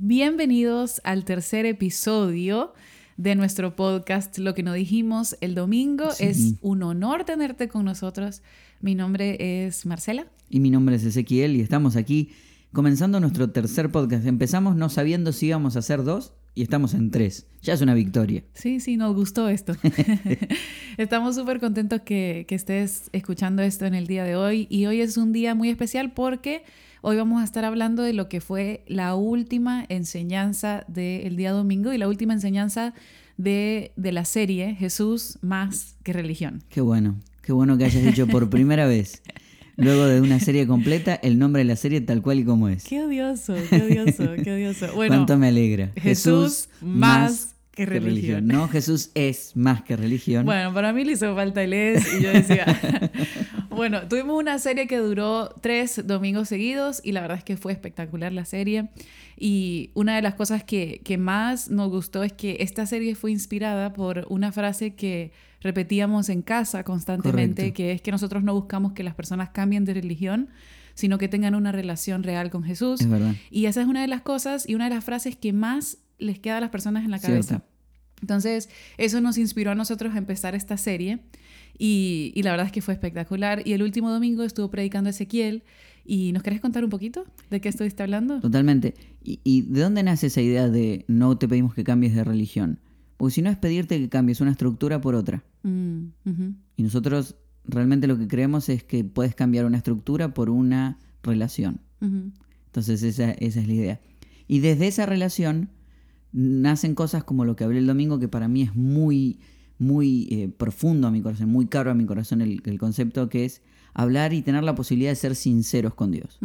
Bienvenidos al tercer episodio de nuestro podcast Lo que nos dijimos el domingo. Sí. Es un honor tenerte con nosotros. Mi nombre es Marcela. Y mi nombre es Ezequiel y estamos aquí comenzando nuestro tercer podcast. Empezamos no sabiendo si íbamos a hacer dos y estamos en tres. Ya es una victoria. Sí, sí, nos gustó esto. Estamos súper contentos que, que estés escuchando esto en el día de hoy. Y hoy es un día muy especial porque hoy vamos a estar hablando de lo que fue la última enseñanza del día domingo y la última enseñanza de, de la serie Jesús más que religión. Qué bueno, qué bueno que hayas dicho por primera vez, luego de una serie completa, el nombre de la serie tal cual y como es. Qué odioso, qué odioso, qué odioso. Bueno, Cuánto me alegra. Jesús más que religión. No, Jesús es más que religión. Bueno, para mí le hizo falta el es y yo decía, bueno, tuvimos una serie que duró tres domingos seguidos y la verdad es que fue espectacular la serie. Y una de las cosas que, que más nos gustó es que esta serie fue inspirada por una frase que repetíamos en casa constantemente, Correcto. que es que nosotros no buscamos que las personas cambien de religión, sino que tengan una relación real con Jesús. es verdad. Y esa es una de las cosas y una de las frases que más les queda a las personas en la Cierto. cabeza. Entonces, eso nos inspiró a nosotros a empezar esta serie y, y la verdad es que fue espectacular. Y el último domingo estuvo predicando Ezequiel y ¿nos querés contar un poquito de qué estuviste hablando? Totalmente. ¿Y, y de dónde nace esa idea de no te pedimos que cambies de religión? Porque si no es pedirte que cambies una estructura por otra. Mm. Y nosotros realmente lo que creemos es que puedes cambiar una estructura por una relación. Entonces esa, esa es la idea. Y desde esa relación nacen cosas como lo que hablé el domingo, que para mí es muy, muy eh, profundo a mi corazón, muy caro a mi corazón el, el concepto que es hablar y tener la posibilidad de ser sinceros con Dios.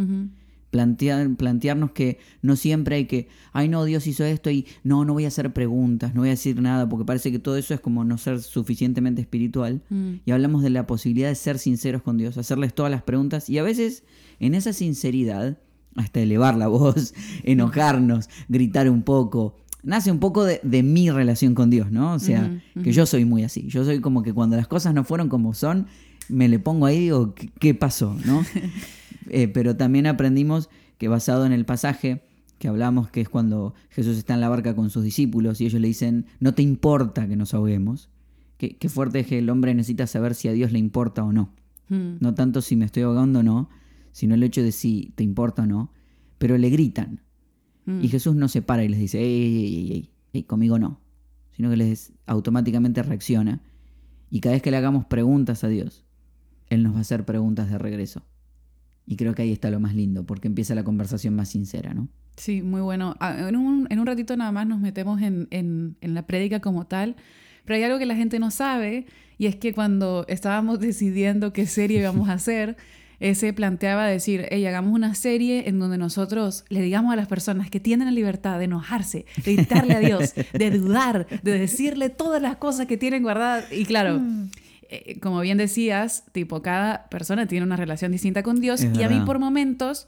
Plantear, plantearnos que no siempre hay que, ay no, Dios hizo esto y no, no voy a hacer preguntas, no voy a decir nada, porque parece que todo eso es como no ser suficientemente espiritual. Mm. Y hablamos de la posibilidad de ser sinceros con Dios, hacerles todas las preguntas y a veces en esa sinceridad, hasta elevar la voz, enojarnos, gritar un poco, nace un poco de, de mi relación con Dios, ¿no? O sea, que yo soy muy así. Yo soy como que cuando las cosas no fueron como son, me le pongo ahí y digo, ¿qué, qué pasó? ¿no? Eh, pero también aprendimos que basado en el pasaje que hablamos, que es cuando Jesús está en la barca con sus discípulos y ellos le dicen, no te importa que nos ahoguemos. Qué, qué fuerte es que el hombre necesita saber si a Dios le importa o no. Mm. No tanto si me estoy ahogando o no, sino el hecho de si te importa o no. Pero le gritan. Mm. Y Jesús no se para y les dice, ey, ey, ey, ey, ey, conmigo no. Sino que les automáticamente reacciona. Y cada vez que le hagamos preguntas a Dios, Él nos va a hacer preguntas de regreso. Y creo que ahí está lo más lindo, porque empieza la conversación más sincera, ¿no? Sí, muy bueno. Ah, En un, en un ratito nada más nos metemos en, en, en la prédica como tal, pero hay algo que la gente no sabe y es que cuando estábamos decidiendo qué serie íbamos a hacer, ese planteaba decir, hey, hagamos una serie en donde nosotros le digamos a las personas que tienen la libertad de enojarse, de gritarle a Dios, de dudar, de decirle todas las cosas que tienen guardadas. Y claro, eh, como bien decías, tipo, cada persona tiene una relación distinta con Dios Es y a mí por momentos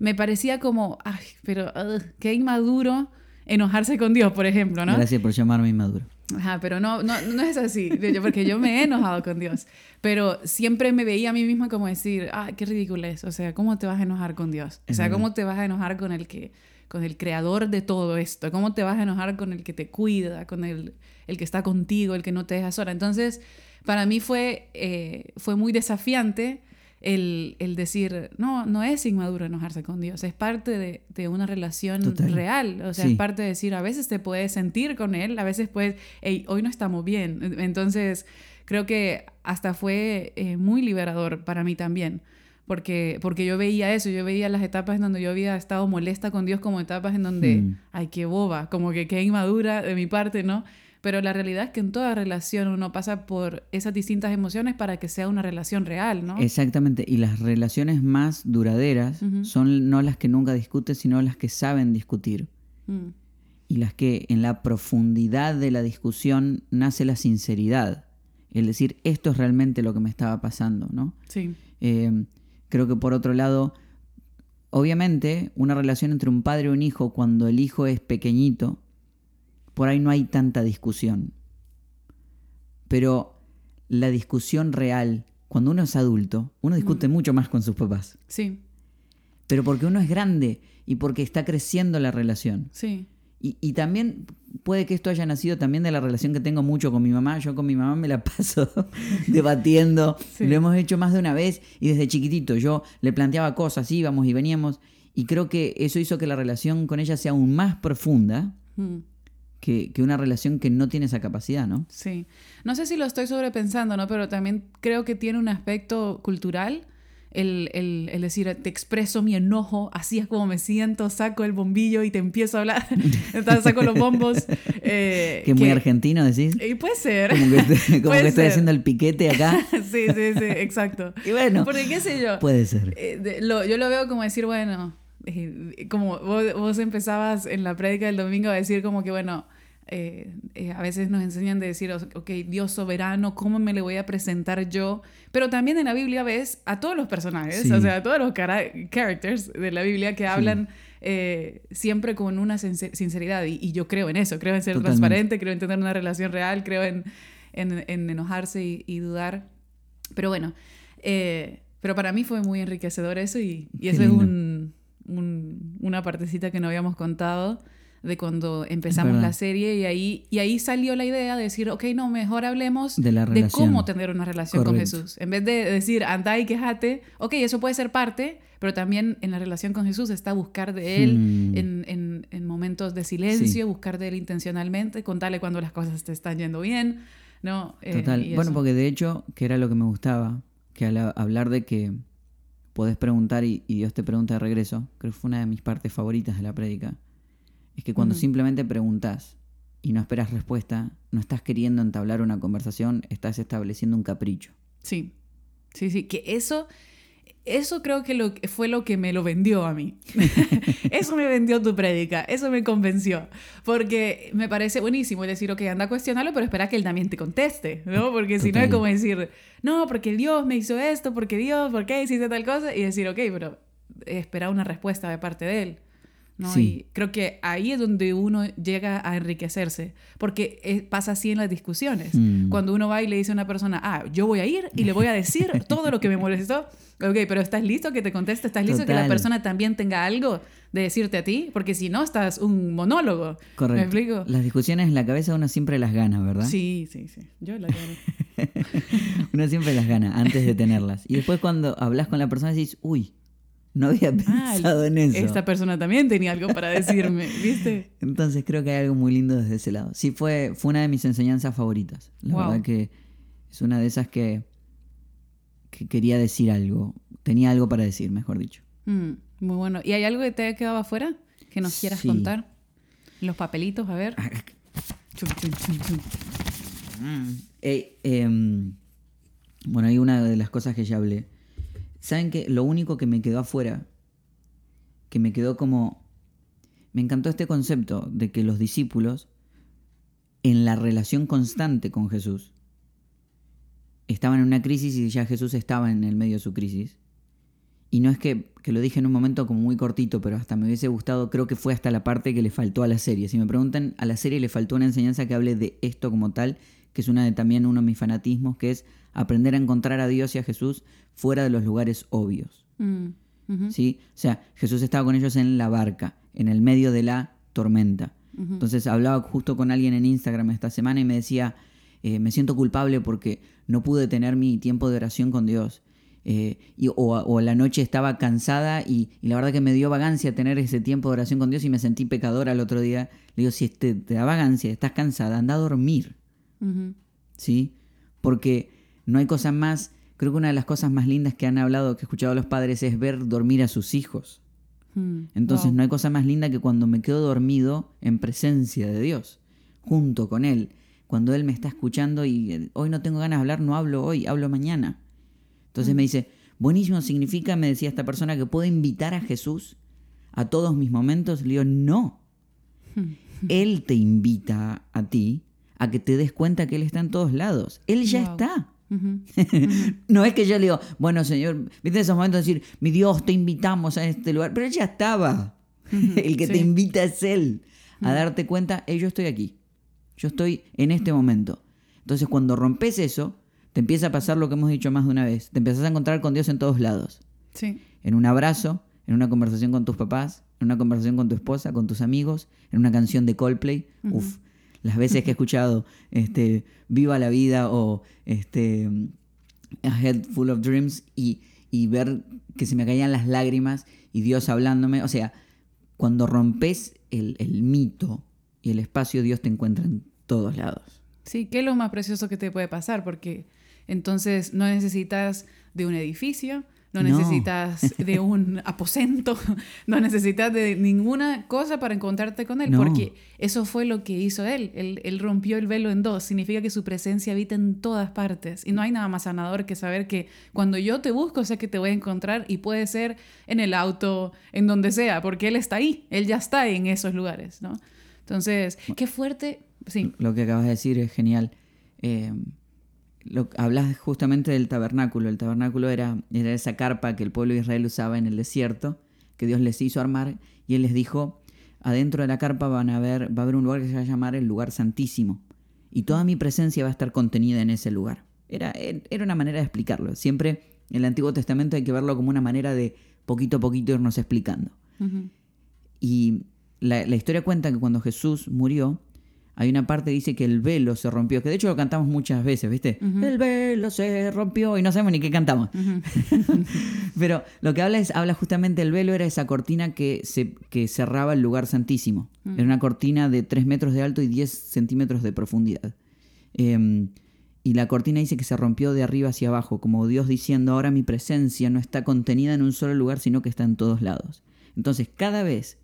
me parecía como, ay, pero ugh, qué inmaduro enojarse con Dios, por ejemplo, ¿no? Gracias por llamarme inmaduro. Ajá, pero no, no, no es así, yo- porque yo me he enojado con Dios, pero siempre me veía a mí misma como decir, ah, qué ridículo es, o sea, ¿cómo te vas a enojar con Dios? O sea. ¿cómo te vas a enojar con el que, con el creador de todo esto? ¿Cómo te vas a enojar con el que te cuida, con el, el que está contigo, el que no te deja sola? Entonces, para mí fue, eh, fue muy desafiante el, el decir, no, no es inmaduro enojarse con Dios, es parte de, de una relación Total. real, o sea, Sí. es parte de decir, a veces te puedes sentir con Él, a veces puedes, hey, hoy no estamos bien. Entonces, creo que hasta fue eh, muy liberador para mí también. Porque, porque yo veía eso, yo veía las etapas en donde yo había estado molesta con Dios como etapas en donde, Mm. ay, qué boba, como que qué inmadura de mi parte, ¿no? Pero la realidad es que en toda relación uno pasa por esas distintas emociones para que sea una relación real, ¿no? Exactamente. Y las relaciones más duraderas son no las que nunca discutes, sino las que saben discutir. Mm, y las que en la profundidad de la discusión nace la sinceridad. El decir, esto es realmente lo que me estaba pasando, ¿no? sí. Eh, creo que por otro lado, obviamente, una relación entre un padre y un hijo, cuando el hijo es pequeñito, por ahí no hay tanta discusión. Pero la discusión real, cuando uno es adulto, uno discute mucho más con sus papás. Sí. pero porque uno es grande y porque está creciendo la relación. Sí. Y, y también puede que esto haya nacido también de la relación que tengo mucho con mi mamá. Yo con mi mamá me la paso debatiendo. Sí. Lo hemos hecho más de una vez y desde chiquitito yo le planteaba cosas, íbamos y veníamos. Y creo que eso hizo que la relación con ella sea aún más profunda Mm. Que, que una relación que no tiene esa capacidad, ¿no? Sí. No sé si lo estoy sobrepensando, ¿no? Pero también creo que tiene un aspecto cultural. El, el- el decir, te expreso mi enojo, así es como me siento, saco el bombillo y te empiezo a hablar. Entonces saco los bombos. eh, Que muy argentino, decís. Y puede ser. Como que, como que estoy haciendo el piquete acá. sí, sí, sí, exacto. Y bueno, Porque qué sé yo. puede ser. Eh, de- lo- yo lo veo como decir, bueno, eh, como vos, vos empezabas en la prédica del domingo a decir como que, bueno, eh, eh, a veces nos enseñan de decir, ok, Dios soberano, ¿cómo me le voy a presentar yo? Pero también en la Biblia ves a todos los personajes, Sí. o sea, a todos los characters de la Biblia que hablan eh, siempre con una sincer- sinceridad. Y, y yo creo en eso, creo en ser Totalmente. transparente, creo en tener una relación real, creo en, en- en enojarse y, y dudar. Pero bueno, eh, pero para mí fue muy enriquecedor eso y, y eso es un- un- una partecita que no habíamos contado de cuando empezamos la serie y ahí, y ahí salió la idea de decir, ok, no, mejor hablemos De la relación. cómo tener una relación con. Jesús. En vez de decir, anda y quejate, ok, eso puede ser parte, pero también en la relación con Jesús está buscar de Él Hmm. en, en- en momentos de silencio, Sí. buscar de Él intencionalmente, contarle cuando las cosas te están yendo bien, ¿no? Eh, Total. Bueno, porque de hecho, que era lo que me gustaba, que al hablar de que podés preguntar y, y Dios te pregunta de regreso, creo que fue una de mis partes favoritas de la prédica, es que cuando simplemente preguntas y no esperas respuesta, no estás queriendo entablar una conversación, estás estableciendo un capricho. Sí, sí, sí, que eso, eso creo que lo, fue lo que me lo vendió a mí. eso me vendió tu prédica, eso me convenció, porque me parece buenísimo decir, ok, anda a cuestionarlo, pero espera que él también te conteste, ¿no? Porque si no es como decir, no, porque Dios me hizo esto, porque Dios, ¿por qué hiciste tal cosa? Y decir, ok, pero espera una respuesta de parte de él. ¿No? Sí. Y creo que ahí es donde uno llega a enriquecerse, porque es- pasa así en las discusiones. Mm. Cuando uno va y le dice a una persona, ah, yo voy a ir y le voy a decir todo lo que me molestó. Ok, pero ¿estás listo que te conteste? ¿Estás listo que la Total. persona también tenga algo de decirte a ti? Porque si no, estás un monólogo. Correcto. ¿Me explico? Las discusiones en la cabeza uno siempre las gana, ¿verdad? Sí, sí, sí. Yo la quiero. Uno siempre las gana antes de tenerlas. Y después cuando hablas con la persona decís, uy, no había Ah, pensado en eso. Esta persona también tenía algo para decirme, ¿viste? Entonces creo que hay algo muy lindo desde ese lado. Sí, fue, fue una de mis enseñanzas favoritas. La Wow. verdad que es una de esas que, que quería decir algo. Tenía algo para decir, mejor dicho. Mm, muy bueno. ¿Y hay algo que te haya quedado afuera que nos quieras Sí. contar? Los papelitos, a ver. Chum, chum, chum, chum. Eh, em, bueno, hay una de las cosas que ya hablé. ¿Saben que Lo único que me quedó afuera, que me quedó como... Me encantó este concepto de que los discípulos, en la relación constante con Jesús, estaban en una crisis y ya Jesús estaba en el medio de su crisis. Y no es que, que lo dije en un momento como muy cortito, pero hasta me hubiese gustado, creo que fue hasta la parte que le faltó a la serie. Si me preguntan, a la serie le faltó una enseñanza que hable de esto como tal, que es una de también uno de mis fanatismos, que es aprender a encontrar a Dios y a Jesús fuera de los lugares obvios. Mm, ¿sí? O sea, Jesús estaba con ellos en la barca, en el medio de la tormenta. Entonces hablaba justo con alguien en Instagram esta semana y me decía, eh, me siento culpable porque no pude tener mi tiempo de oración con Dios. Eh, y, o, o la noche estaba cansada y, y la verdad que me dio vagancia tener ese tiempo de oración con Dios y me sentí pecadora el otro día. Le digo, si te, te da vagancia, estás cansada, anda a dormir. ¿sí? Porque no hay cosa más, creo que una de las cosas más lindas que han hablado, que he escuchado a los padres, es ver dormir a sus hijos. Mm, Entonces wow. no hay cosa más linda que cuando me quedo dormido en presencia de Dios, junto con Él. Cuando Él me está escuchando y eh, hoy no tengo ganas de hablar, no hablo hoy, hablo mañana. Entonces me dice, buenísimo, significa, me decía esta persona, que puedo invitar a Jesús a todos mis momentos. Le digo, no. Él te invita a ti a que te des cuenta que Él está en todos lados. Él ya Wow. está. No es que yo le digo, bueno, Señor, viste esos momentos de decir, mi Dios, te invitamos a este lugar, pero él ya estaba. El que te invita es Él. A darte cuenta, hey, yo estoy aquí, yo estoy en este momento. Entonces, cuando rompes eso, te empieza a pasar lo que hemos dicho más de una vez, te empiezas a encontrar con Dios en todos lados, Sí. en un abrazo, en una conversación con tus papás, en una conversación con tu esposa, con tus amigos, en una canción de Coldplay. Uf, las veces que he escuchado este, Viva la vida o este, A Head Full of Dreams y, y ver que se me caían las lágrimas y Dios hablándome. O sea, cuando rompes el, el mito y el espacio, Dios te encuentra en todos lados. Sí, ¿qué es lo más precioso que te puede pasar? Porque entonces no necesitas de un edificio, no, No. necesitas de un aposento, no necesitas de ninguna cosa para encontrarte con Él, No. porque eso fue lo que hizo Él. él. Él rompió el velo en dos, significa que su presencia habita en todas partes. Y no hay nada más sanador que saber que cuando yo te busco, sé que te voy a encontrar y puede ser en el auto, en donde sea, porque Él está ahí, Él ya está en esos lugares, ¿no? Entonces, qué fuerte, sí. Lo que acabas de decir es genial. Eh, lo, hablas justamente del tabernáculo. El tabernáculo era, era esa carpa que el pueblo de Israel usaba en el desierto, que Dios les hizo armar, y Él les dijo, adentro de la carpa van a ver, va a haber un lugar que se va a llamar el lugar santísimo, y toda mi presencia va a estar contenida en ese lugar. Era, era una manera de explicarlo. Siempre en el Antiguo Testamento hay que verlo como una manera de poquito a poquito irnos explicando. Y la, la historia cuenta que cuando Jesús murió, hay una parte que dice que el velo se rompió, que de hecho lo cantamos muchas veces, ¿viste? El velo se rompió y no sabemos ni qué cantamos. Pero lo que habla es, habla justamente el velo era esa cortina que, se, que cerraba el lugar santísimo. Era una cortina de 3 metros de alto y 10 centímetros de profundidad. Em, y la cortina dice que se rompió de arriba hacia abajo, como Dios diciendo, ahora mi presencia no está contenida en un solo lugar, sino que está en todos lados. Entonces, cada vez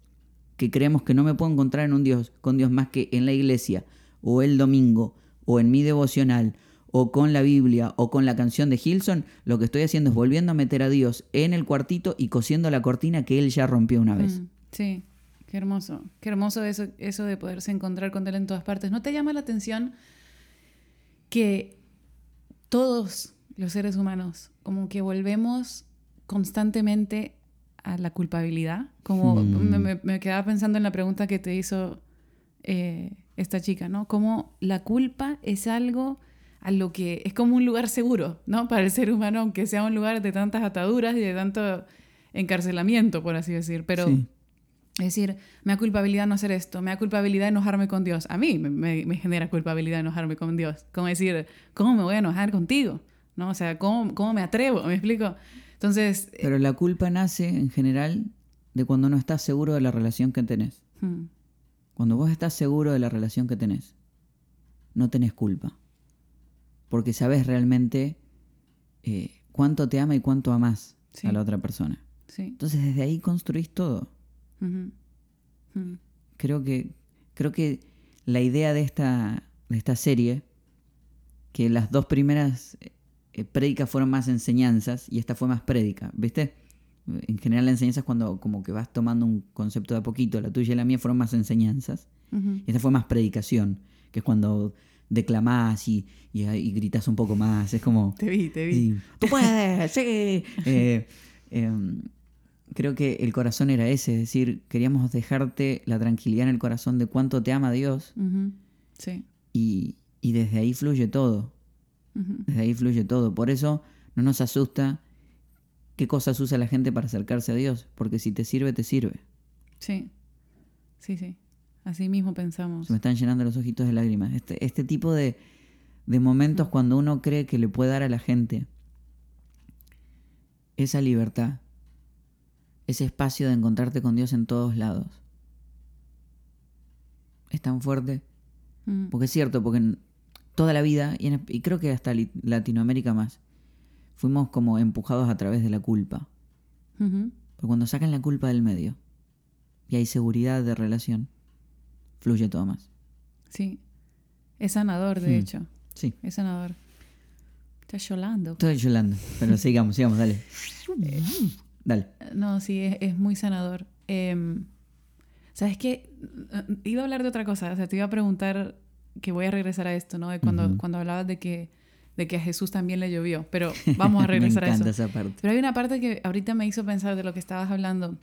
que creemos que no me puedo encontrar en un Dios, con Dios más que en la iglesia, o el domingo, o en mi devocional, o con la Biblia, o con la canción de Hilson, lo que estoy haciendo es volviendo a meter a Dios en el cuartito y cosiendo la cortina que Él ya rompió una vez. Mm, Sí, qué hermoso. Qué hermoso eso, eso de poderse encontrar con Él en todas partes. ¿No te llama la atención que todos los seres humanos como que volvemos constantemente a la culpabilidad? Como me, me- me quedaba pensando en la pregunta que te hizo eh, esta chica, ¿no? Como la culpa es algo a lo que es como un lugar seguro, ¿no? Para el ser humano, aunque sea un lugar de tantas ataduras y de tanto encarcelamiento, por así decir. Pero Sí. es decir, me da culpabilidad no hacer esto, me da culpabilidad enojarme con Dios. A mí me, me- me genera culpabilidad enojarme con Dios. Como decir, ¿cómo me voy a enojar contigo? ¿No? O sea, ¿cómo, cómo me atrevo? ¿Me explico? Entonces, Pero la culpa nace en general de cuando no estás seguro de la relación que tenés. hmm, Cuando vos estás seguro de la relación que tenés, no tenés culpa. Porque sabes realmente eh, cuánto te ama y cuánto amás Sí. a la otra persona. sí. Entonces desde ahí construís todo. hmm, Creo que, creo que la idea de esta, de esta serie, que las dos primeras eh, prédicas fueron más enseñanzas y esta fue más prédica, ¿viste? En general la enseñanza es cuando como que vas tomando un concepto de a poquito, la tuya y la mía fueron más enseñanzas. Y esta fue más predicación, que es cuando declamás y, y, y gritas un poco más. Es como. Te vi, te vi. sí, ¡Tú puedes! ¡Sí! Eh, em, creo que el corazón era ese, es decir, queríamos dejarte la tranquilidad en el corazón de cuánto te ama Dios Sí. y, y desde ahí fluye todo. Desde ahí fluye todo. Por eso no nos asusta qué cosas usa la gente para acercarse a Dios, porque si te sirve, te sirve. Sí. Sí, sí. Así mismo pensamos. Se me están llenando los ojitos de lágrimas. Este, este tipo de, de momentos cuando uno cree que le puede dar a la gente esa libertad, ese espacio de encontrarte con Dios en todos lados. Es tan fuerte. Ujú, Porque es cierto, porque en toda la vida, y, en- y creo que hasta Latinoamérica más, fuimos como empujados a través de la culpa. Pero cuando sacan la culpa del medio y hay seguridad de relación, fluye todo más. Sí. Es sanador, de Hmm. hecho. Sí. Es sanador. Estás llorando. Estoy llorando, pero sigamos, sigamos, dale. Dale. No, sí, es, es muy sanador. Em, ¿Sabes qué? Iba a hablar de otra cosa. O sea, te iba a preguntar que voy a regresar a esto, ¿no? De cuando, Ujú. cuando hablabas de que, de que a Jesús también le llovió. Pero vamos a Me regresar a eso. encanta esa parte. Pero hay una parte que ahorita me hizo pensar de lo que estabas hablando.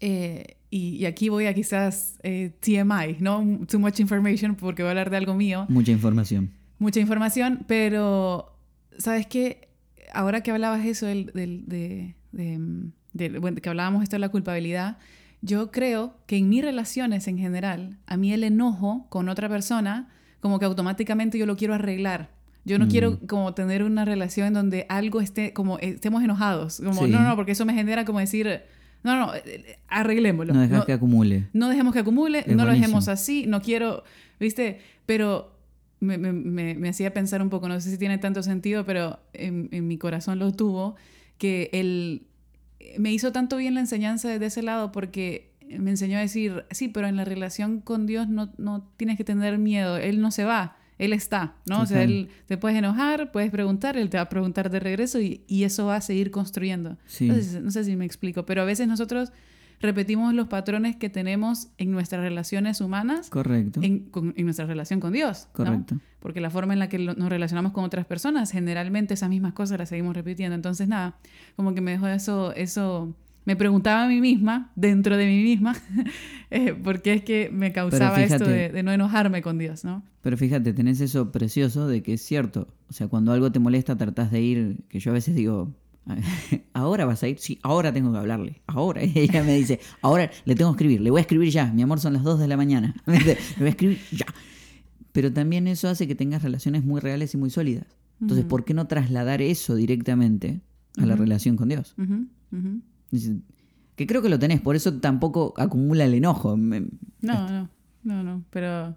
Eh, y, y aquí voy a quizás eh, TMI, ¿no? Too much information porque voy a hablar de algo mío. Mucha información. Mucha información, pero ¿sabes qué? Ahora que hablabas eso del, del- de, de, de- bueno, que hablábamos esto de la culpabilidad, yo creo que en mis relaciones en general, a mí el enojo con otra persona, como que automáticamente yo lo quiero arreglar. Yo no Mm. quiero como tener una relación en donde algo esté, como eh, estemos enojados. Como, Sí. no, no, porque eso me genera como decir, no, no, eh, arreglémoslo. No dejas No- que acumule. no dejemos que acumule, Es no lo dejemos así, no quiero, ¿viste? Pero me, me- me- me hacía pensar un poco, no sé si tiene tanto sentido, pero en, en mi corazón lo tuvo, que él me hizo tanto bien la enseñanza desde ese lado porque me enseñó a decir, sí, pero en la relación con Dios no, no tienes que tener miedo, Él no se va. Él está, ¿no? O sea, él te puedes enojar, puedes preguntar, él te va a preguntar de regreso y, y eso va a seguir construyendo. Sí. No sé si me explico, pero a veces nosotros repetimos los patrones que tenemos en nuestras relaciones humanas, Correcto. en, con- en nuestra relación con Dios. ¿no? Correcto. Porque la forma en la que lo- nos relacionamos con otras personas, generalmente esas mismas cosas las seguimos repitiendo. Entonces, nada, como que me dejó eso, eso me preguntaba a mí misma, dentro de mí misma, eh, por qué es que me causaba esto de no enojarme con Dios, ¿no? Pero fíjate, tenés eso precioso de que es cierto. O sea, cuando algo te molesta, tratás de ir, que yo a veces digo, ¿ahora vas a ir? Sí, ahora tengo que hablarle. Ahora. Y ella me dice, ahora le tengo que escribir, le voy a escribir ya. Mi amor, son las 2 de la mañana. Le voy a escribir ya. Pero también eso hace que tengas relaciones muy reales y muy sólidas. Entonces. ¿por qué no trasladar eso directamente a la relación con Dios? Que creo que lo tenés, por eso tampoco acumula el enojo. Me- No, no, no, no, pero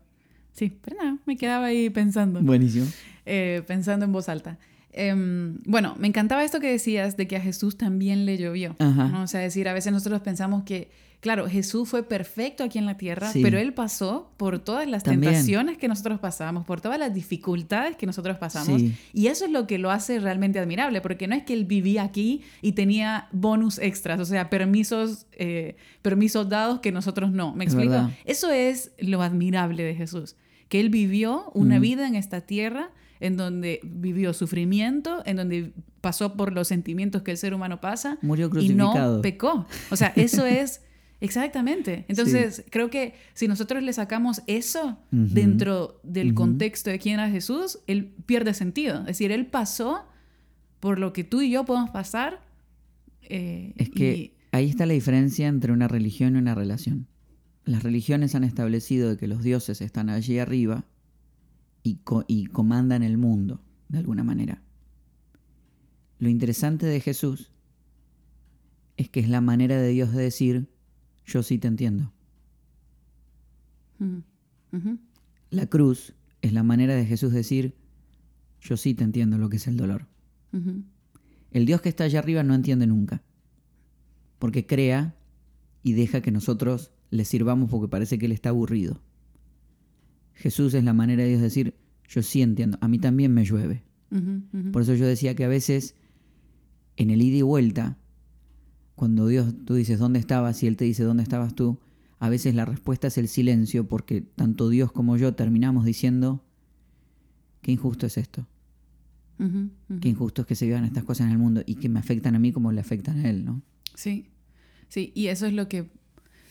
sí, pero nada, me quedaba ahí pensando. Buenísimo. eh, pensando en voz alta. Em, bueno, me encantaba esto que decías de que a Jesús también le llovió. O sea, decir, a veces nosotros pensamos que, claro, Jesús fue perfecto aquí en la tierra, Sí. pero él pasó por todas las También. tentaciones que nosotros pasamos, por todas las dificultades que nosotros pasamos. Sí. Y eso es lo que lo hace realmente admirable, porque no es que él vivía aquí y tenía bonus extras, o sea, permisos, eh, permisos dados que nosotros no. ¿Me explico? Eso es lo admirable de Jesús, que él vivió una Mm. vida en esta tierra en donde vivió sufrimiento, en donde pasó por los sentimientos que el ser humano pasa Murió y no crucificado. pecó. O sea, eso es exactamente. Entonces, creo que si nosotros le sacamos eso dentro del contexto de quién era Jesús, él pierde sentido. Es decir, él pasó por lo que tú y yo podemos pasar. eh, Es que y- ahí está la diferencia entre una religión y una relación. Las religiones han establecido de que los dioses están allí arriba y, co- y comandan el mundo, de alguna manera. Lo interesante de Jesús es que es la manera de Dios de decir, yo sí te entiendo. Ujú, La cruz es la manera de Jesús decir, yo sí te entiendo lo que es el dolor. El Dios que está allá arriba no entiende nunca. Porque crea y deja que nosotros le sirvamos porque parece que Él está aburrido. Jesús es la manera de Dios decir, yo sí entiendo, a mí también me llueve. Por eso yo decía que a veces en el ida y vuelta, cuando Dios, tú dices, ¿dónde estabas? Y Él te dice, ¿dónde estabas tú? A veces la respuesta es el silencio porque tanto Dios como yo terminamos diciendo, qué injusto es esto. Qué injusto es que se vivan estas cosas en el mundo y que me afectan a mí como le afectan a Él, ¿no? Sí, sí, y eso es lo que,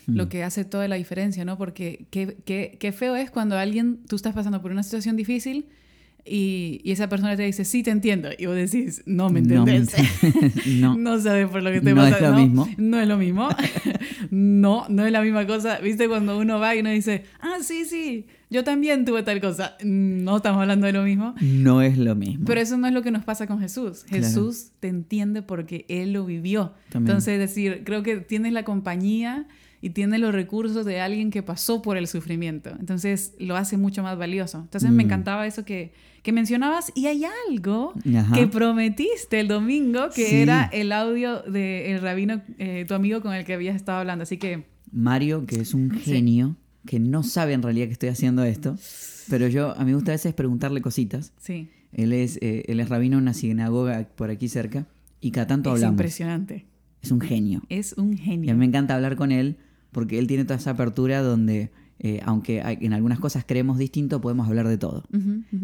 Mm. lo que hace toda la diferencia, ¿no? Porque qué, qué, qué feo es cuando alguien, tú estás pasando por una situación difícil y, y esa persona te dice, sí, te entiendo, y vos decís, no me No me entendés. ent- no. no sabes por lo que te No pasa. es lo mismo. No es lo mismo. no, no es la misma cosa. ¿Viste cuando uno va y uno dice, ah, sí, sí, yo también tuve tal cosa? No estamos hablando de lo mismo. No es lo mismo. Pero eso no es lo que nos pasa con Jesús. Claro. Jesús te entiende porque Él lo vivió. También. Entonces, es decir, creo que tienes la compañía y tienes los recursos de alguien que pasó por el sufrimiento. Entonces, lo hace mucho más valioso. Entonces, me Mm. encantaba eso que, que mencionabas. Y hay algo Ajá. que prometiste el domingo, que Sí. era el audio del rabino, eh, tu amigo con el que habías estado hablando. Así que, Mario, que es un Sí. genio, que no sabe en realidad que estoy haciendo esto, pero yo, a mí me gusta a veces preguntarle cositas. sí, Él es, eh, él es rabino en una sinagoga por aquí cerca y cada tanto es hablamos. impresionante. Es un genio. Es un Y genio. a mí me encanta hablar con él porque él tiene toda esa apertura donde, eh, aunque hay- en algunas cosas creemos distinto, podemos hablar de todo.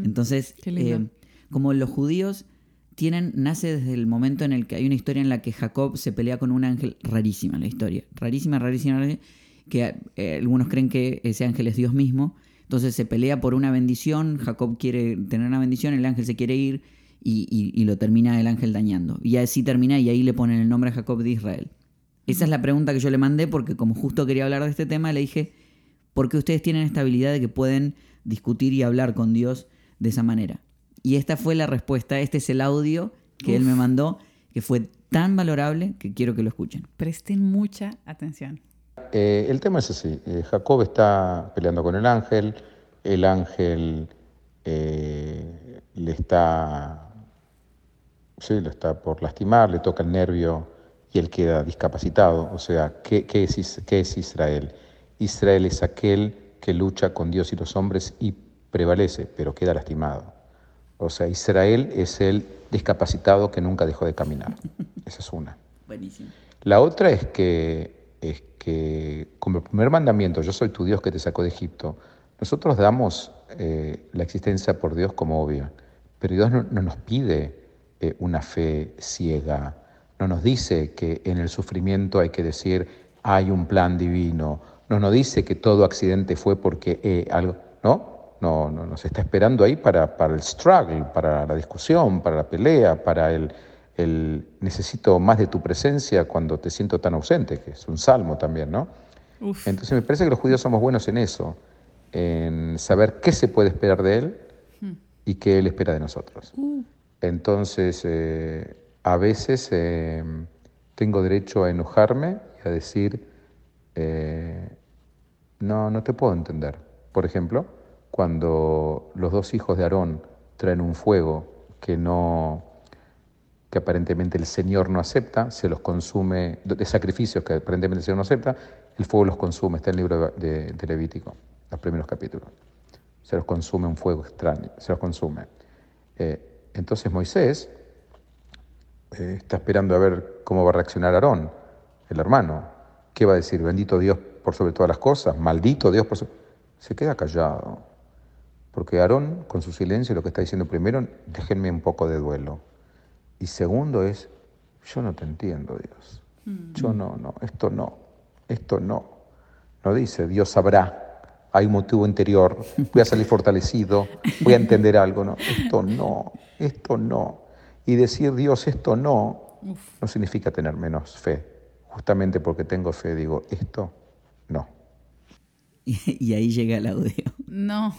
Entonces, eh, como los judíos tienen, nace desde el momento en el que hay una historia en la que Jacob se pelea con un ángel, rarísima la historia, rarísima, rarísima, rarísima, que eh, algunos creen que ese ángel es Dios mismo, entonces se pelea por una bendición, Jacob quiere tener una bendición, el ángel se quiere ir y, y- y lo termina el ángel dañando. Y así termina y ahí le ponen el nombre a Jacob de Israel. Esa es la pregunta que yo le mandé porque como justo quería hablar de este tema, le dije, ¿por qué ustedes tienen esta habilidad de que pueden discutir y hablar con Dios de esa manera? Y esta fue la respuesta, este es el audio que él me mandó, que fue tan valorable que quiero que lo escuchen. Presten mucha atención. Eh, el tema es así, eh, Jacob está peleando con el ángel, el ángel eh, le está, sí, lo está por lastimar, le toca el nervio y él queda discapacitado. O sea, ¿qué, qué es, qué es Israel? Israel es aquel que lucha con Dios y los hombres y prevalece, pero queda lastimado. O sea, Israel es el discapacitado que nunca dejó de caminar. Esa es una. Buenísimo. La otra es que, es que como el primer mandamiento, yo soy tu Dios que te sacó de Egipto, nosotros damos eh, la existencia por Dios como obvia, pero Dios no, nos pide eh, una fe ciega, no nos dice que en el sufrimiento hay que decir hay un plan divino, no nos dice que todo accidente fue porque eh, algo, ¿no? No, no, nos está esperando ahí para, para el struggle, para la discusión, para la pelea, para el, el necesito más de tu presencia cuando te siento tan ausente, que es un salmo también, ¿no? Entonces me parece que los judíos somos buenos en eso, en saber qué se puede esperar de Él hmm. y qué Él espera de nosotros. Uh. Entonces, eh, a veces eh, tengo derecho a enojarme y a decir, eh, no, no te puedo entender. Por ejemplo, cuando los dos hijos de Aarón traen un fuego que no que aparentemente el Señor no acepta, se los consume, de sacrificios que aparentemente el Señor no acepta, el fuego los consume, está en el libro de, Levítico, los primeros capítulos. Se los consume un fuego extraño, se los consume. Eh, entonces Moisés eh, está esperando a ver cómo va a reaccionar Aarón, el hermano. ¿Qué va a decir? Bendito Dios por sobre todas las cosas, maldito Dios por sobre... Se queda callado. Porque Aarón, con su silencio, lo que está diciendo primero, déjenme un poco de duelo. Y segundo es, yo no te entiendo, Dios. Mm. Yo no, no, esto no, esto no. No dice, Dios sabrá, hay un motivo interior, voy a salir fortalecido, voy a entender algo. No, esto no, esto no. Y decir, Dios, esto no, no significa tener menos fe. Justamente porque tengo fe, digo, esto no. Y, ahí llega el audio. No.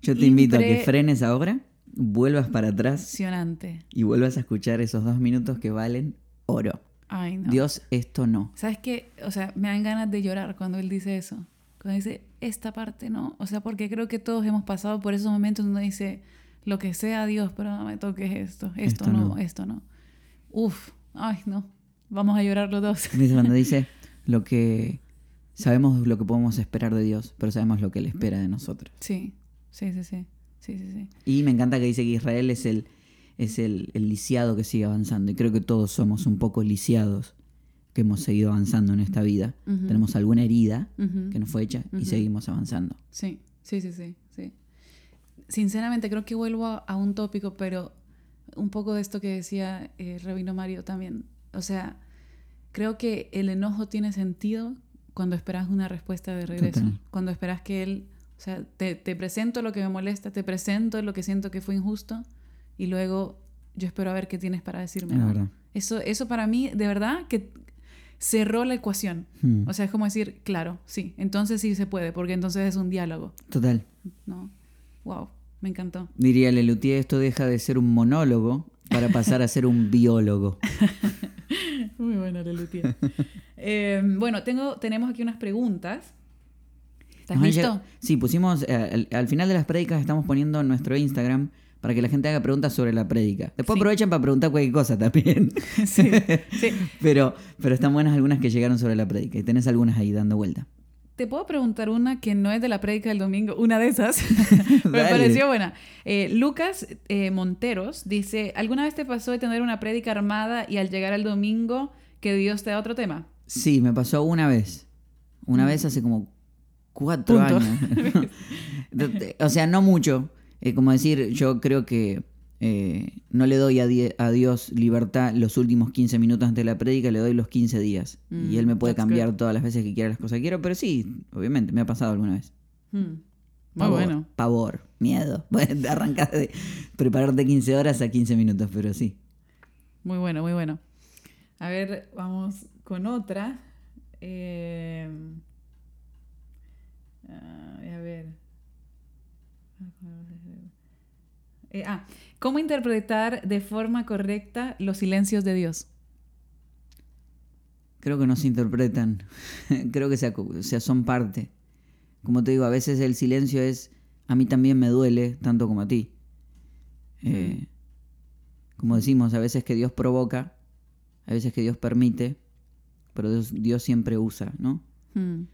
Yo te invito a que frenes ahora, vuelvas para atrás y vuelvas a escuchar esos dos minutos que valen oro. Ay, no. Dios, esto no. ¿Sabes qué? O sea, me dan ganas de llorar cuando él dice eso. Cuando dice, esta parte no. O sea, porque creo que todos hemos pasado por esos momentos donde dice, lo que sea Dios, pero no me toques esto. Esto, no, esto no. Uf, ay, no. Vamos a llorar los dos. Cuando dice, lo que sabemos lo que podemos esperar de Dios, pero sabemos lo que Él espera de nosotros. Sí, sí, sí, sí. sí, sí, sí. Y me encanta que dice que Israel es el, es el, lisiado que sigue avanzando. Y creo que todos somos un poco lisiados que hemos seguido avanzando en esta vida. Tenemos alguna herida que nos fue hecha y seguimos avanzando. Sí, sí, sí, sí. Sinceramente creo que vuelvo a, un tópico, pero un poco de esto que decía eh, Rabino Mario también. O sea, creo que el enojo tiene sentido cuando esperas una respuesta de regreso. Cuando esperas que él, o sea, te, te, presento lo que me molesta, te presento lo que siento que fue injusto y luego yo espero a ver qué tienes para decirme. Eso, eso para mí, de verdad, que cerró la ecuación. Hmm. O sea, es como decir, claro, sí, entonces sí se puede, porque entonces es un diálogo. Total. ¿No? Wow, me encantó. Diría Lelutier, esto deja de ser un monólogo para pasar a ser un biólogo. Muy buena, Lelutier. Eh, bueno, tengo, tenemos aquí unas preguntas. ¿Estás listo? Sí, pusimos, eh, al, final de las prédicas estamos poniendo en nuestro Instagram para que la gente haga preguntas sobre la prédica. Después aprovechan para preguntar cualquier cosa también. Sí, sí. pero, pero están buenas algunas que llegaron sobre la prédica y tenés algunas ahí dando vuelta. Te puedo preguntar una que no es de la prédica del domingo, una de esas. Me pareció buena. Eh, Lucas eh, Monteros dice, ¿alguna vez te pasó de tener una prédica armada y al llegar al domingo que Dios te da otro tema? Sí, me pasó una vez. Una vez hace como cuatro años. o sea, no mucho. Es como decir, yo creo que eh, no le doy a, Dios libertad los últimos 15 minutos antes de la prédica, le doy los 15 días. y mm, Él me puede cambiar todas las veces que quiera las cosas que quiero, pero sí, obviamente, me ha pasado alguna vez. Mm. Muy bueno. Pavor, miedo. Arrancar de prepararte 15 horas a 15 minutos, pero sí. Muy bueno, muy bueno. A ver, vamos con otra. Eh, a ver. Eh, ah, ¿cómo interpretar de forma correcta los silencios de Dios? Creo que no se interpretan. Creo que sea- o sea, son parte. Como te digo, a veces el silencio es. A mí también me duele, tanto como a ti. Eh, como decimos, a veces que Dios provoca, a veces que Dios permite, pero Dios, Dios siempre usa, ¿no? Hmm,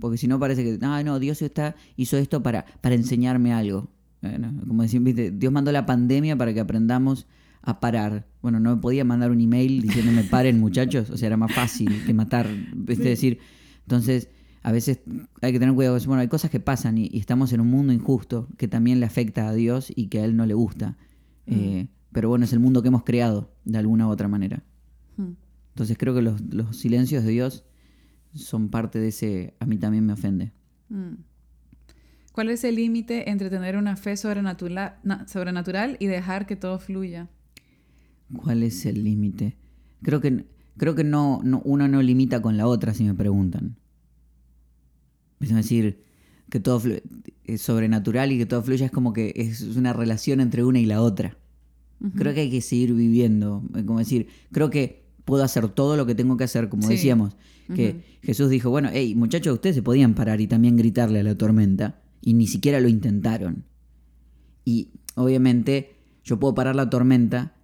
Porque si no parece que, ah, no, Dios está, hizo esto para, para enseñarme algo. Bueno, como decían, ¿viste? Dios mandó la pandemia para que aprendamos a parar. Bueno, no me podía mandar un email diciéndome paren muchachos, o sea, era más fácil que matar, es decir, entonces a veces hay que tener cuidado, bueno, hay cosas que pasan y, y estamos en un mundo injusto que también le afecta a Dios y que a Él no le gusta. Eh, pero bueno, es el mundo que hemos creado de alguna u otra manera. hmm. Entonces creo que los, los silencios de Dios son parte de ese, a mí también me ofende. Mm. ¿Cuál es el límite entre tener una fe sobrenatural, na- sobrenatural y dejar que todo fluya? ¿Cuál es el límite? Creo que, creo que no, no, una no limita con la otra si me preguntan. Es decir, que todo es sobrenatural y que todo fluya es como que es una relación entre una y la otra. Creo que hay que seguir viviendo. eh, Como decir, creo que puedo hacer todo lo que tengo que hacer, como Sí. decíamos. Que Jesús dijo, bueno, hey, muchachos, ustedes se podían parar y también gritarle a la tormenta. Y ni siquiera lo intentaron. Y obviamente yo puedo parar la tormenta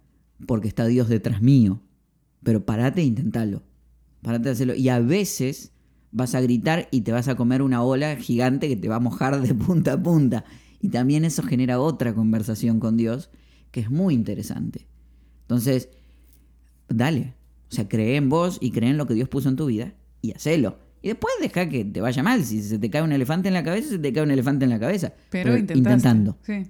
porque está Dios detrás mío. Pero parate e intentalo. Parate de hacerlo. Y a veces vas a gritar y te vas a comer una ola gigante que te va a mojar de punta a punta. Y también eso genera otra conversación con Dios que es muy interesante. Entonces, dale. O sea, cree en vos y cree en lo que Dios puso en tu vida y hacelo. Y después deja que te vaya mal. Si se te cae un elefante en la cabeza, se te cae un elefante en la cabeza. Pero, intentando Sí.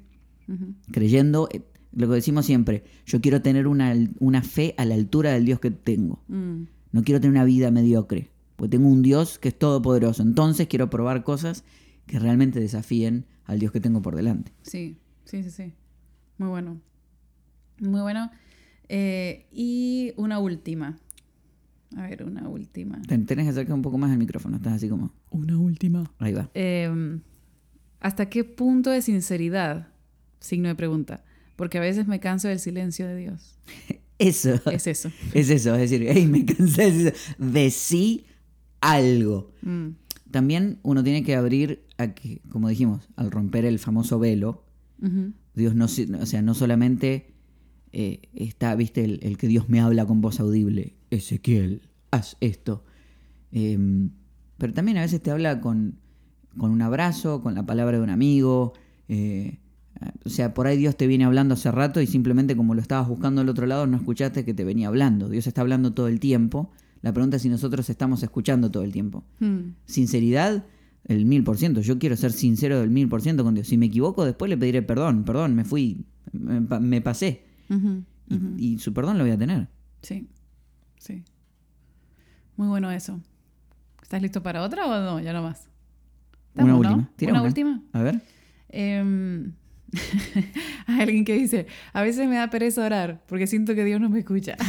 Creyendo, eh, lo que decimos siempre, yo quiero tener una, una fe a la altura del Dios que tengo. Mm. No quiero tener una vida mediocre, porque tengo un Dios que es todopoderoso. Entonces quiero probar cosas que realmente desafíen al Dios que tengo por delante. Sí, sí, sí, sí. Muy bueno. Muy bueno. Eh, y una última. A ver, una última. Tenés que acercar un poco más el micrófono, estás así como... Una última. Ahí va. Eh, ¿Hasta qué punto de sinceridad? Signo de pregunta. Porque a veces me canso del silencio de Dios. Eso. Es eso. Es eso, es decir, hey, me cansé de decir algo. Mm, También uno tiene que abrir a que, como dijimos, al romper el famoso velo, ujú. Dios no, si- o sea, no solamente eh, está, viste, el, el que Dios me habla con voz audible, Ezequiel, haz esto. Em, pero también a veces te habla con, con un abrazo, con la palabra de un amigo. eh, o sea, por ahí Dios te viene hablando hace rato y simplemente como lo estabas buscando al otro lado no escuchaste que te venía hablando. Dios está hablando todo el tiempo. La pregunta es si nosotros estamos escuchando todo el tiempo. Mm, Sinceridad, el mil por ciento. Yo quiero ser sincero del mil por ciento con Dios. Si me equivoco, después le pediré perdón. Perdón, me fui, me, pa- me pasé. Y, y su perdón lo voy a tener. Sí, sí. Muy bueno eso. ¿Estás listo para otra o no? Ya no más. Una última. Tira ¿Una una. última? A ver. Em, hay alguien que dice, a veces me da pereza orar porque siento que Dios no me escucha.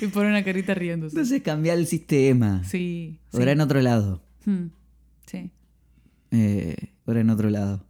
y pone una carita riéndose. Entonces cambiar el sistema. Sí. sí. Ora en otro lado. Hmm, sí. Eh, ora en otro lado.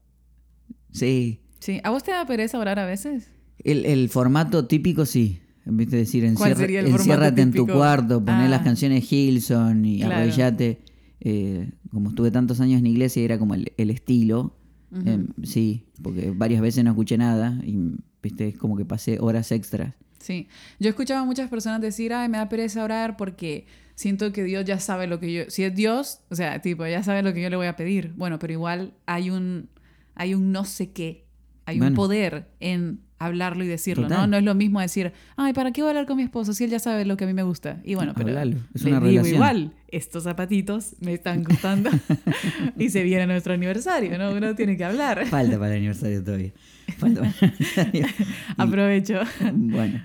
Sí. Sí. ¿A vos te da pereza orar a veces? El, el formato típico sí. Viste decir, ¿Cuál encierra- enciérrate en tu cuarto, poner Ah. las canciones Hilson y Claro. arrodillate. Eh, como estuve tantos años en iglesia, era como el, el estilo. Ujú. Em, sí, porque varias veces no escuché nada y viste, es como que pasé horas extras. Sí, yo he escuchado a muchas personas decir, ay, me da pereza orar porque siento que Dios ya sabe lo que yo, si es Dios, o sea, tipo, ya sabe lo que yo le voy a pedir. Bueno, pero igual hay un, hay un no sé qué, hay un Bueno. poder en hablarlo y decirlo, ¿no? Total. No es lo mismo decir, ay, ¿para qué voy a hablar con mi esposo si él ya sabe lo que a mí me gusta? Y bueno, pero Hablalo, es le una digo relación. igual, estos zapatitos me están gustando y se viene nuestro aniversario, ¿no? Uno tiene que hablar. Falta para el aniversario todavía. Falta para el aniversario. Aprovecho. Bueno.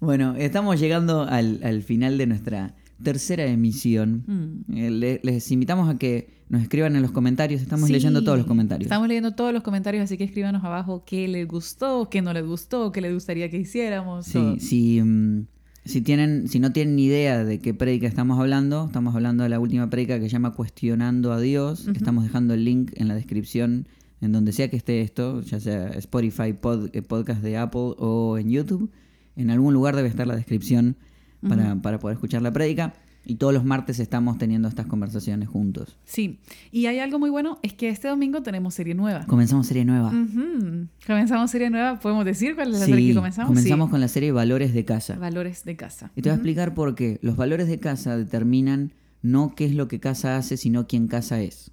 Bueno, estamos llegando al, al final de nuestra tercera emisión. Mm. Eh, le- les invitamos a que nos escriban en los comentarios. Estamos Sí, leyendo todos los comentarios. Estamos leyendo todos los comentarios, así que escríbanos abajo qué les gustó, qué no les gustó, qué les gustaría que hiciéramos. Sí, si, mm, si, tienen, si no tienen ni idea de qué prédica estamos hablando, estamos hablando de la última prédica que se llama Cuestionando a Dios. Estamos dejando el link en la descripción en donde sea que esté esto, ya sea Spotify, pod- eh, podcast de Apple o en YouTube. En algún lugar debe estar la descripción para, para poder escuchar la prédica. Y todos los martes estamos teniendo estas conversaciones juntos. Sí, y hay algo muy bueno, es que este domingo tenemos serie nueva. Comenzamos serie nueva. Comenzamos serie nueva, ¿podemos decir cuál es la Sí, serie que comenzamos? comenzamos Sí. con la serie Valores de Casa. Valores de casa. Y te voy a explicar por qué. Los valores de casa determinan no qué es lo que casa hace, sino quién casa es.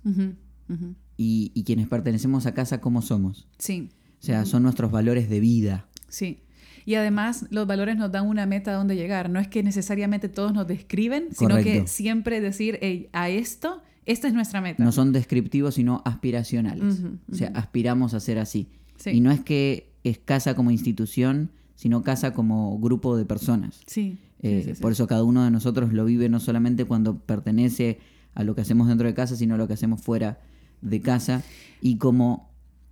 Y, y quienes pertenecemos a casa, cómo somos. Sí, O sea, son nuestros valores de vida. sí. Y además los valores nos dan una meta a dónde llegar. No es que necesariamente todos nos describen, sino que siempre decir, "Ey, a esto, esta es nuestra meta. No son descriptivos, sino aspiracionales. O sea, aspiramos a ser así. Sí. Y no es que es casa como institución, sino casa como grupo de personas. Sí. Eh, sí. Por eso cada uno de nosotros lo vive no solamente cuando pertenece a lo que hacemos dentro de casa, sino a lo que hacemos fuera de casa. Y como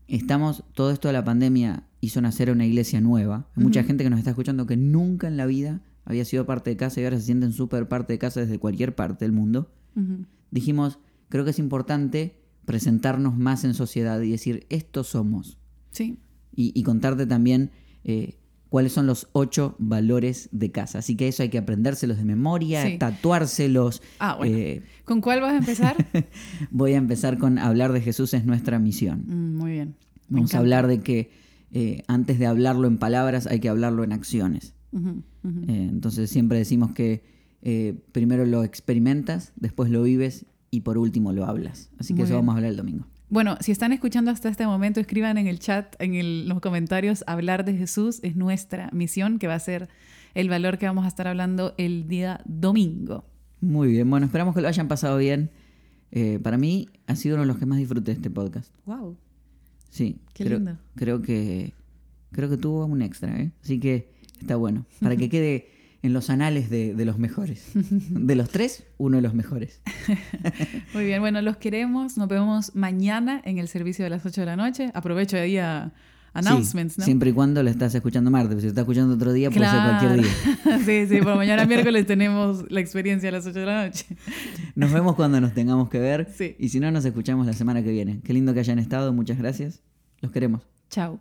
estamos, todo esto de la pandemia hizo nacer una iglesia nueva. Hay mucha gente que nos está escuchando que nunca en la vida había sido parte de casa y ahora se sienten súper parte de casa desde cualquier parte del mundo. Dijimos, creo que es importante presentarnos más en sociedad y decir, estos somos. Sí. Y, y contarte también eh, cuáles son los ocho valores de casa. Así que eso hay que aprendérselos de memoria, Sí. tatuárselos. Ah, bueno. Eh, ¿Con cuál vas a empezar? voy a empezar con hablar de Jesús es nuestra misión. Mm, muy bien. Me Vamos a hablar de que eh, antes de hablarlo en palabras hay que hablarlo en acciones. Eh, entonces siempre decimos que eh, primero lo experimentas, después lo vives y por último lo hablas. Así que Muy eso bien. vamos a hablar el domingo. Bueno, si están escuchando hasta este momento, escriban en el chat, en el- los comentarios, hablar de Jesús es nuestra misión, que va a ser el valor que vamos a estar hablando el día domingo. Muy bien, bueno, esperamos que lo hayan pasado bien. Eh, para mí ha sido uno de los que más disfruté de este podcast. Wow. Sí, Qué creo, lindo. creo que creo que tuvo un extra, ¿eh? Así que está bueno. Para que quede en los anales de, de los mejores. De los tres, uno de los mejores. Muy bien, bueno, los queremos. Nos vemos mañana en el servicio de las 8 de la noche. Aprovecho ahí a announcements, Sí, ¿no? Siempre y cuando lo estás escuchando martes. Si lo estás escuchando otro día, puede ser cualquier día. sí, sí, por mañana miércoles tenemos la experiencia a las 8 de la noche. Nos vemos cuando nos tengamos que ver. Sí. Y si no, nos escuchamos la semana que viene. Qué lindo que hayan estado. Muchas gracias. Los queremos. Chao.